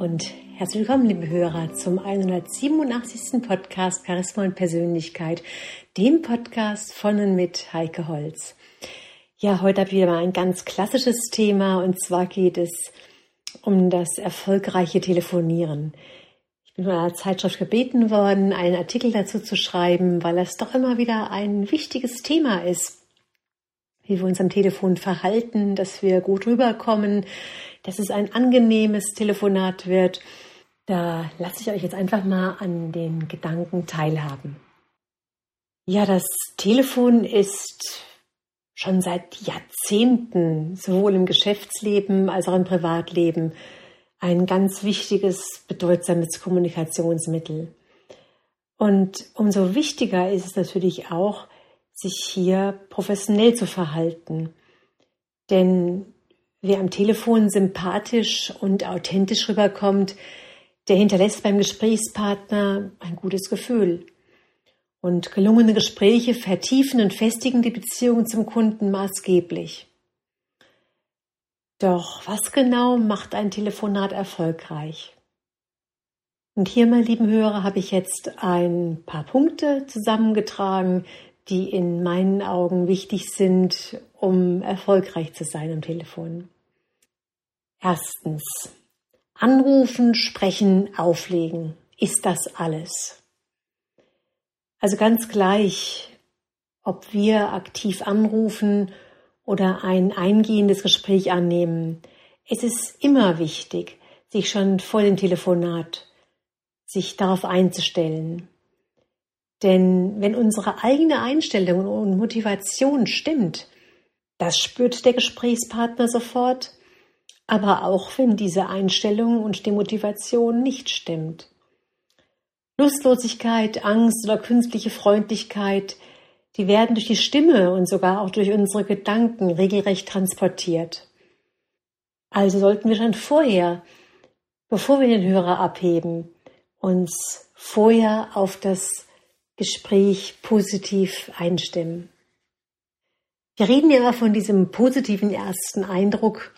Und herzlich willkommen, liebe Hörer, zum 187. Podcast Charisma und Persönlichkeit, dem Podcast von und mit Heike Holz. Ja, heute habe ich wieder mal ein ganz klassisches Thema und zwar geht es um das erfolgreiche Telefonieren. Ich bin von einer Zeitschrift gebeten worden, einen Artikel dazu zu schreiben, weil das doch immer wieder ein wichtiges Thema ist wie wir uns am Telefon verhalten, dass wir gut rüberkommen, dass es ein angenehmes Telefonat wird. Da lasse ich euch jetzt einfach mal an den Gedanken teilhaben. Ja, das Telefon ist schon seit Jahrzehnten, sowohl im Geschäftsleben als auch im Privatleben, ein ganz wichtiges, bedeutsames Kommunikationsmittel. Und umso wichtiger ist es natürlich auch, sich hier professionell zu verhalten. Denn wer am Telefon sympathisch und authentisch rüberkommt, der hinterlässt beim Gesprächspartner ein gutes Gefühl. Und gelungene Gespräche vertiefen und festigen die Beziehung zum Kunden maßgeblich. Doch was genau macht ein Telefonat erfolgreich? Und hier, meine lieben Hörer, habe ich jetzt ein paar Punkte zusammengetragen, die in meinen Augen wichtig sind, um erfolgreich zu sein am Telefon. Erstens. Anrufen, sprechen, auflegen. Ist das alles? Also ganz gleich, ob wir aktiv anrufen oder ein eingehendes Gespräch annehmen. Es ist immer wichtig, sich schon vor dem Telefonat sich darauf einzustellen. Denn wenn unsere eigene Einstellung und Motivation stimmt, das spürt der Gesprächspartner sofort, aber auch wenn diese Einstellung und die Motivation nicht stimmt. Lustlosigkeit, Angst oder künstliche Freundlichkeit, die werden durch die Stimme und sogar auch durch unsere Gedanken regelrecht transportiert. Also sollten wir schon vorher, bevor wir den Hörer abheben, uns vorher auf das Gespräch positiv einstimmen. Wir reden ja immer von diesem positiven ersten Eindruck.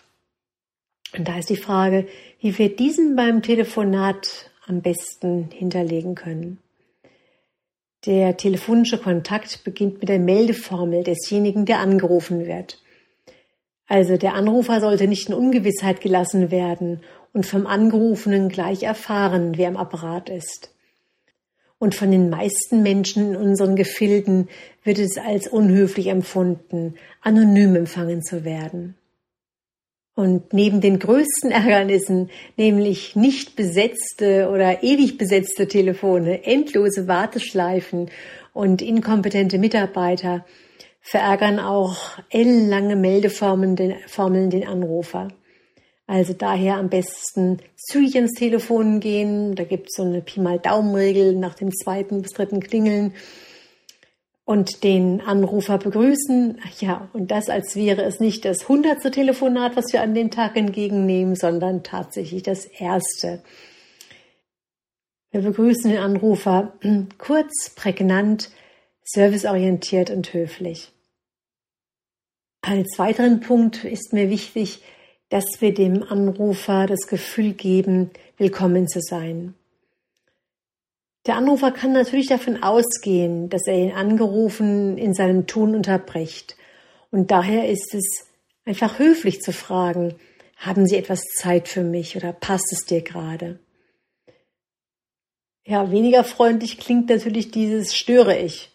Und da ist die Frage, wie wir diesen beim Telefonat am besten hinterlegen können. Der telefonische Kontakt beginnt mit der Meldeformel desjenigen, der angerufen wird. Also der Anrufer sollte nicht in Ungewissheit gelassen werden und vom Angerufenen gleich erfahren, wer am Apparat ist und von den meisten Menschen in unseren Gefilden wird es als unhöflich empfunden, anonym empfangen zu werden. Und neben den größten Ärgernissen, nämlich nicht besetzte oder ewig besetzte Telefone, endlose Warteschleifen und inkompetente Mitarbeiter, verärgern auch ellenlange Meldeformeln den, Formeln den Anrufer. Also daher am besten zügig ins Telefon gehen. Da gibt es so eine Pi mal Daumenregel nach dem zweiten bis dritten Klingeln und den Anrufer begrüßen. Ja, und das als wäre es nicht das hundertste Telefonat, was wir an den Tag entgegennehmen, sondern tatsächlich das erste. Wir begrüßen den Anrufer kurz, prägnant, serviceorientiert und höflich. Als weiteren Punkt ist mir wichtig, dass wir dem Anrufer das Gefühl geben, willkommen zu sein. Der Anrufer kann natürlich davon ausgehen, dass er ihn angerufen in seinem Tun unterbricht. Und daher ist es einfach höflich zu fragen, haben Sie etwas Zeit für mich oder passt es dir gerade? Ja, weniger freundlich klingt natürlich dieses störe ich.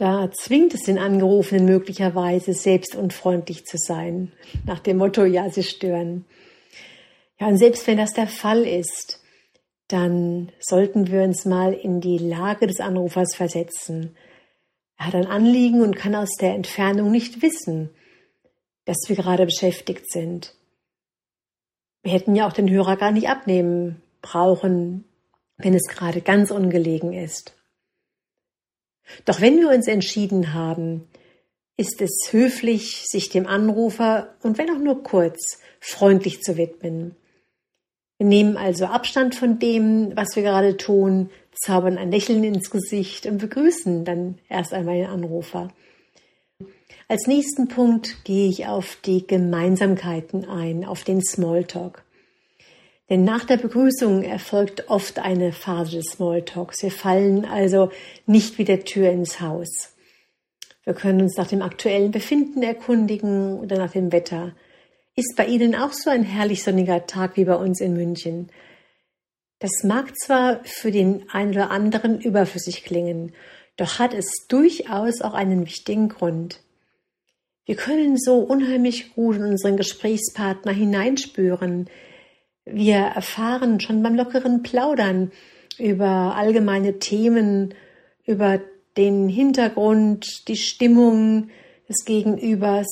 Da zwingt es den Angerufenen möglicherweise, selbst unfreundlich zu sein, nach dem Motto, ja, sie stören. Ja, und selbst wenn das der Fall ist, dann sollten wir uns mal in die Lage des Anrufers versetzen. Er hat ein Anliegen und kann aus der Entfernung nicht wissen, dass wir gerade beschäftigt sind. Wir hätten ja auch den Hörer gar nicht abnehmen brauchen, wenn es gerade ganz ungelegen ist. Doch wenn wir uns entschieden haben, ist es höflich, sich dem Anrufer und wenn auch nur kurz freundlich zu widmen. Wir nehmen also Abstand von dem, was wir gerade tun, zaubern ein Lächeln ins Gesicht und begrüßen dann erst einmal den Anrufer. Als nächsten Punkt gehe ich auf die Gemeinsamkeiten ein, auf den Smalltalk. Denn nach der Begrüßung erfolgt oft eine Phase des Smalltalks. Wir fallen also nicht wie der Tür ins Haus. Wir können uns nach dem aktuellen Befinden erkundigen oder nach dem Wetter. Ist bei Ihnen auch so ein herrlich sonniger Tag wie bei uns in München? Das mag zwar für den einen oder anderen überflüssig klingen, doch hat es durchaus auch einen wichtigen Grund. Wir können so unheimlich gut in unseren Gesprächspartner hineinspüren. Wir erfahren schon beim lockeren Plaudern über allgemeine Themen, über den Hintergrund, die Stimmung des Gegenübers.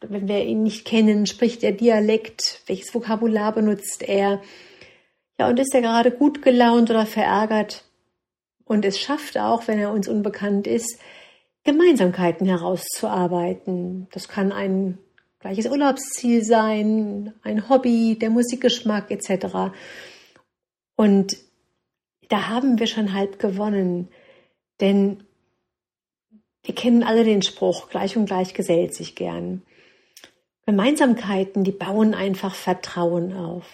Wenn wir ihn nicht kennen, spricht er Dialekt, welches Vokabular benutzt er. Ja, und ist er gerade gut gelaunt oder verärgert? Und es schafft auch, wenn er uns unbekannt ist, Gemeinsamkeiten herauszuarbeiten. Das kann ein gleiches Urlaubsziel sein, ein Hobby, der Musikgeschmack etc. Und da haben wir schon halb gewonnen, denn wir kennen alle den Spruch, gleich und gleich gesellt sich gern. Gemeinsamkeiten, die bauen einfach Vertrauen auf.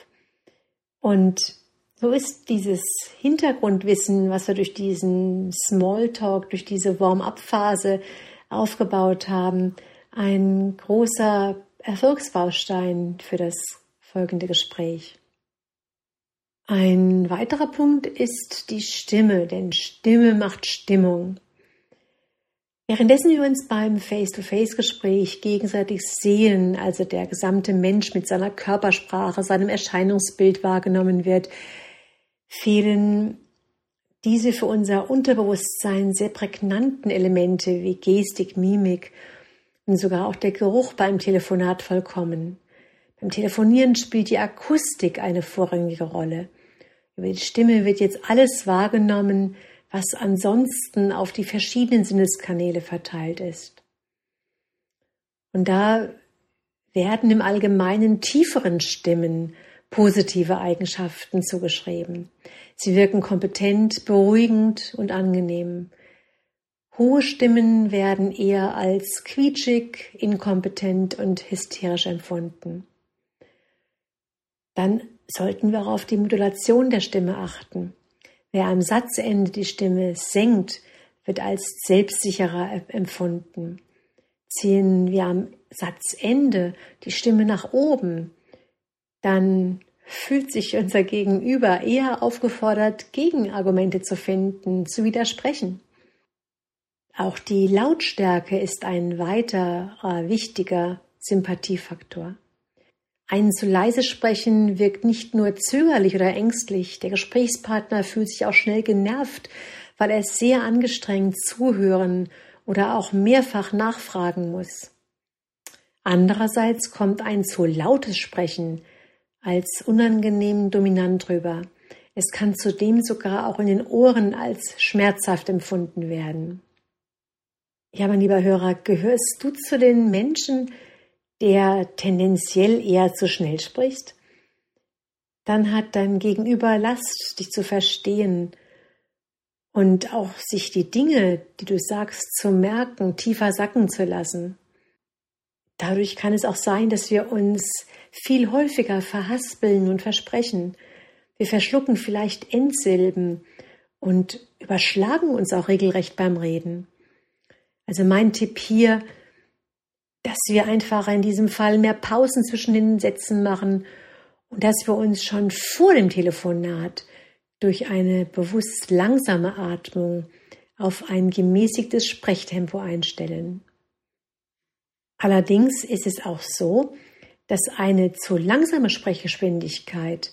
Und so ist dieses Hintergrundwissen, was wir durch diesen Smalltalk, durch diese Warm-up-Phase aufgebaut haben, ein großer Erfolgsbaustein für das folgende Gespräch. Ein weiterer Punkt ist die Stimme, denn Stimme macht Stimmung. Währenddessen wir uns beim Face-to-Face-Gespräch gegenseitig sehen, also der gesamte Mensch mit seiner Körpersprache, seinem Erscheinungsbild wahrgenommen wird, fehlen diese für unser Unterbewusstsein sehr prägnanten Elemente wie Gestik, Mimik und sogar auch der Geruch beim Telefonat vollkommen. Beim Telefonieren spielt die Akustik eine vorrangige Rolle. Über die Stimme wird jetzt alles wahrgenommen, was ansonsten auf die verschiedenen Sinneskanäle verteilt ist. Und da werden im Allgemeinen tieferen Stimmen positive Eigenschaften zugeschrieben. Sie wirken kompetent, beruhigend und angenehm. Hohe Stimmen werden eher als quietschig, inkompetent und hysterisch empfunden. Dann sollten wir auch auf die Modulation der Stimme achten. Wer am Satzende die Stimme senkt, wird als selbstsicherer empfunden. Ziehen wir am Satzende die Stimme nach oben, dann fühlt sich unser Gegenüber eher aufgefordert, Gegenargumente zu finden, zu widersprechen. Auch die Lautstärke ist ein weiterer wichtiger Sympathiefaktor. Ein zu leise Sprechen wirkt nicht nur zögerlich oder ängstlich, der Gesprächspartner fühlt sich auch schnell genervt, weil er sehr angestrengt zuhören oder auch mehrfach nachfragen muss. Andererseits kommt ein zu lautes Sprechen als unangenehm dominant rüber. Es kann zudem sogar auch in den Ohren als schmerzhaft empfunden werden. Ja, mein lieber Hörer, gehörst du zu den Menschen, der tendenziell eher zu schnell spricht? Dann hat dein Gegenüber Last, dich zu verstehen und auch sich die Dinge, die du sagst, zu merken, tiefer sacken zu lassen. Dadurch kann es auch sein, dass wir uns viel häufiger verhaspeln und versprechen. Wir verschlucken vielleicht Endsilben und überschlagen uns auch regelrecht beim Reden. Also mein Tipp hier, dass wir einfach in diesem Fall mehr Pausen zwischen den Sätzen machen und dass wir uns schon vor dem Telefonat durch eine bewusst langsame Atmung auf ein gemäßigtes Sprechtempo einstellen. Allerdings ist es auch so, dass eine zu langsame Sprechgeschwindigkeit,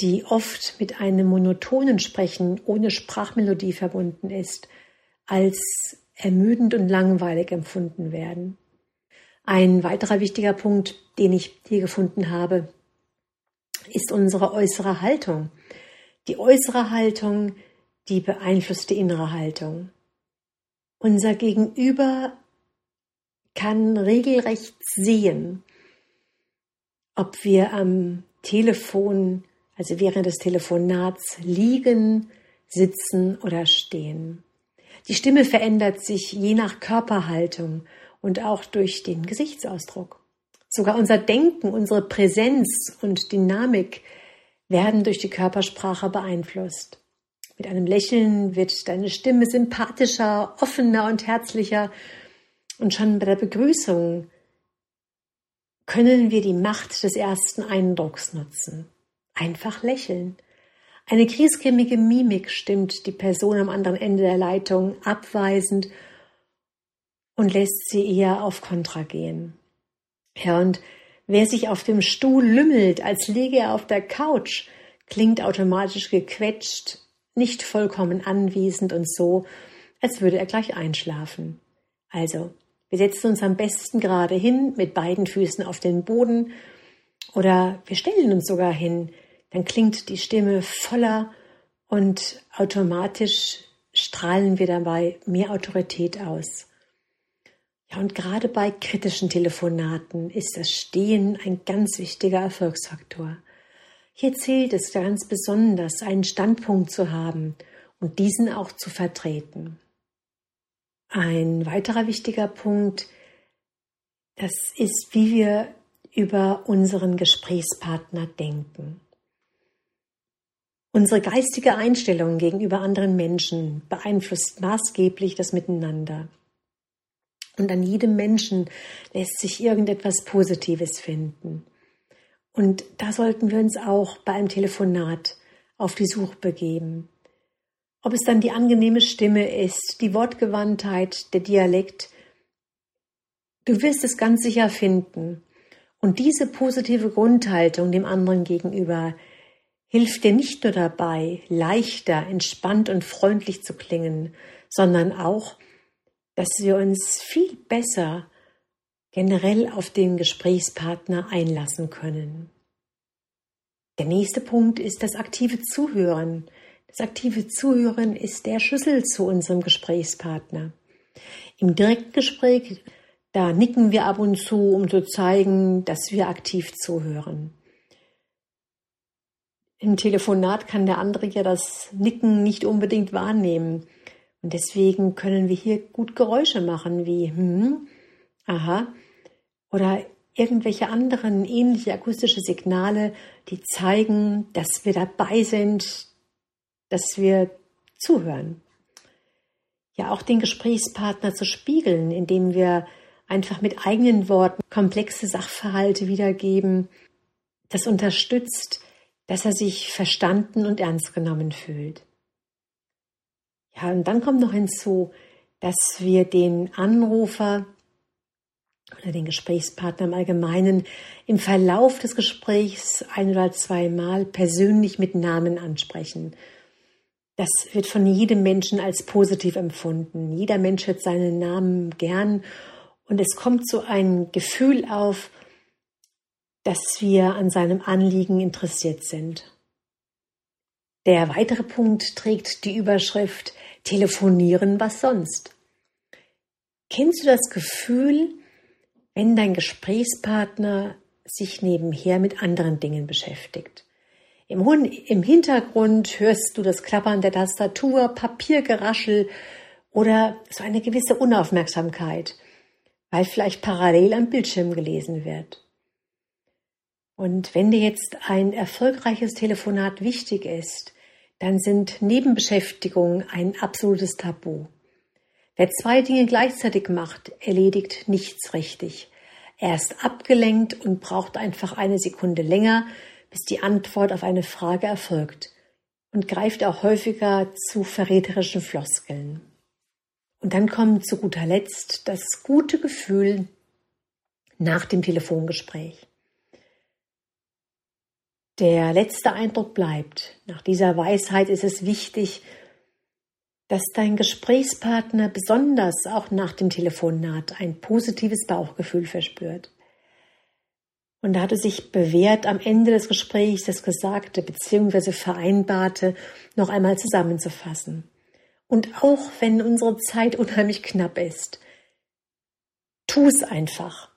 die oft mit einem monotonen Sprechen ohne Sprachmelodie verbunden ist, als ermüdend und langweilig empfunden werden. Ein weiterer wichtiger Punkt, den ich hier gefunden habe, ist unsere äußere Haltung. Die äußere Haltung, die beeinflusst die innere Haltung. Unser Gegenüber kann regelrecht sehen, ob wir am Telefon, also während des Telefonats liegen, sitzen oder stehen. Die Stimme verändert sich je nach Körperhaltung und auch durch den Gesichtsausdruck. Sogar unser Denken, unsere Präsenz und Dynamik werden durch die Körpersprache beeinflusst. Mit einem Lächeln wird deine Stimme sympathischer, offener und herzlicher. Und schon bei der Begrüßung können wir die Macht des ersten Eindrucks nutzen. Einfach lächeln. Eine griesgrämige Mimik stimmt die Person am anderen Ende der Leitung abweisend und lässt sie eher auf Kontra gehen. Ja, und wer sich auf dem Stuhl lümmelt, als liege er auf der Couch, klingt automatisch gequetscht, nicht vollkommen anwesend und so, als würde er gleich einschlafen. Also, wir setzen uns am besten gerade hin, mit beiden Füßen auf den Boden, oder wir stellen uns sogar hin, dann klingt die Stimme voller und automatisch strahlen wir dabei mehr Autorität aus. Ja, und gerade bei kritischen Telefonaten ist das Stehen ein ganz wichtiger Erfolgsfaktor. Hier zählt es ganz besonders, einen Standpunkt zu haben und diesen auch zu vertreten. Ein weiterer wichtiger Punkt, das ist, wie wir über unseren Gesprächspartner denken. Unsere geistige Einstellung gegenüber anderen Menschen beeinflusst maßgeblich das Miteinander. Und an jedem Menschen lässt sich irgendetwas Positives finden. Und da sollten wir uns auch bei einem Telefonat auf die Suche begeben. Ob es dann die angenehme Stimme ist, die Wortgewandtheit, der Dialekt, du wirst es ganz sicher finden. Und diese positive Grundhaltung dem anderen gegenüber hilft dir nicht nur dabei, leichter, entspannt und freundlich zu klingen, sondern auch, dass wir uns viel besser generell auf den Gesprächspartner einlassen können. Der nächste Punkt ist das aktive Zuhören. Das aktive Zuhören ist der Schlüssel zu unserem Gesprächspartner. Im direkten Gespräch, da nicken wir ab und zu, um zu zeigen, dass wir aktiv zuhören. Im Telefonat kann der andere ja das Nicken nicht unbedingt wahrnehmen. Und deswegen können wir hier gut Geräusche machen wie hm, aha oder irgendwelche anderen ähnliche akustische Signale, die zeigen, dass wir dabei sind, dass wir zuhören. Ja, auch den Gesprächspartner zu spiegeln, indem wir einfach mit eigenen Worten komplexe Sachverhalte wiedergeben, das unterstützt, dass er sich verstanden und ernst genommen fühlt. Ja, und dann kommt noch hinzu, dass wir den Anrufer oder den Gesprächspartner im Allgemeinen im Verlauf des Gesprächs ein oder zweimal persönlich mit Namen ansprechen. Das wird von jedem Menschen als positiv empfunden. Jeder Mensch hört seinen Namen gern und es kommt so ein Gefühl auf, dass wir an seinem Anliegen interessiert sind. Der weitere Punkt trägt die Überschrift Telefonieren, was sonst. Kennst du das Gefühl, wenn dein Gesprächspartner sich nebenher mit anderen Dingen beschäftigt? Im, Im Hintergrund hörst du das Klappern der Tastatur, Papiergeraschel oder so eine gewisse Unaufmerksamkeit, weil vielleicht parallel am Bildschirm gelesen wird. Und wenn dir jetzt ein erfolgreiches Telefonat wichtig ist, dann sind Nebenbeschäftigungen ein absolutes Tabu. Wer zwei Dinge gleichzeitig macht, erledigt nichts richtig. Er ist abgelenkt und braucht einfach eine Sekunde länger, bis die Antwort auf eine Frage erfolgt und greift auch häufiger zu verräterischen Floskeln. Und dann kommt zu guter Letzt das gute Gefühl nach dem Telefongespräch. Der letzte Eindruck bleibt. Nach dieser Weisheit ist es wichtig, dass dein Gesprächspartner besonders auch nach dem Telefonat ein positives Bauchgefühl verspürt. Und da hat es sich bewährt, am Ende des Gesprächs das Gesagte bzw. Vereinbarte noch einmal zusammenzufassen. Und auch wenn unsere Zeit unheimlich knapp ist, tu es einfach.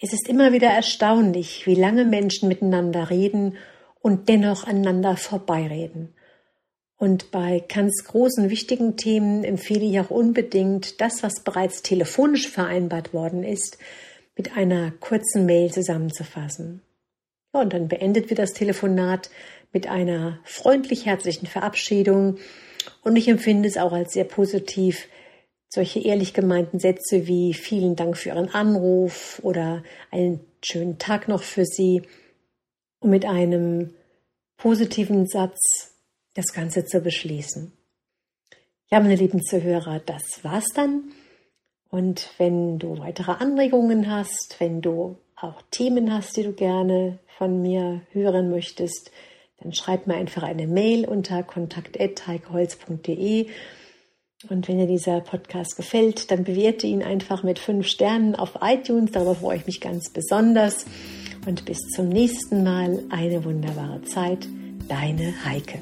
Es ist immer wieder erstaunlich, wie lange Menschen miteinander reden und dennoch aneinander vorbeireden. Und bei ganz großen, wichtigen Themen empfehle ich auch unbedingt das, was bereits telefonisch vereinbart worden ist, mit einer kurzen Mail zusammenzufassen. Ja, und dann beendet wir das Telefonat mit einer freundlich herzlichen Verabschiedung. Und ich empfinde es auch als sehr positiv, solche ehrlich gemeinten Sätze wie vielen Dank für Ihren Anruf oder einen schönen Tag noch für Sie und mit einem positiven Satz das Ganze zu beschließen. Ja, meine lieben Zuhörer, das war's dann. Und wenn du weitere Anregungen hast, wenn du auch Themen hast, die du gerne von mir hören möchtest, dann schreib mir einfach eine Mail unter kontakt.heikeholz.de. Und wenn dir dieser Podcast gefällt, dann bewerte ihn einfach mit fünf Sternen auf iTunes. Darüber freue ich mich ganz besonders. Und bis zum nächsten Mal eine wunderbare Zeit. Deine Heike.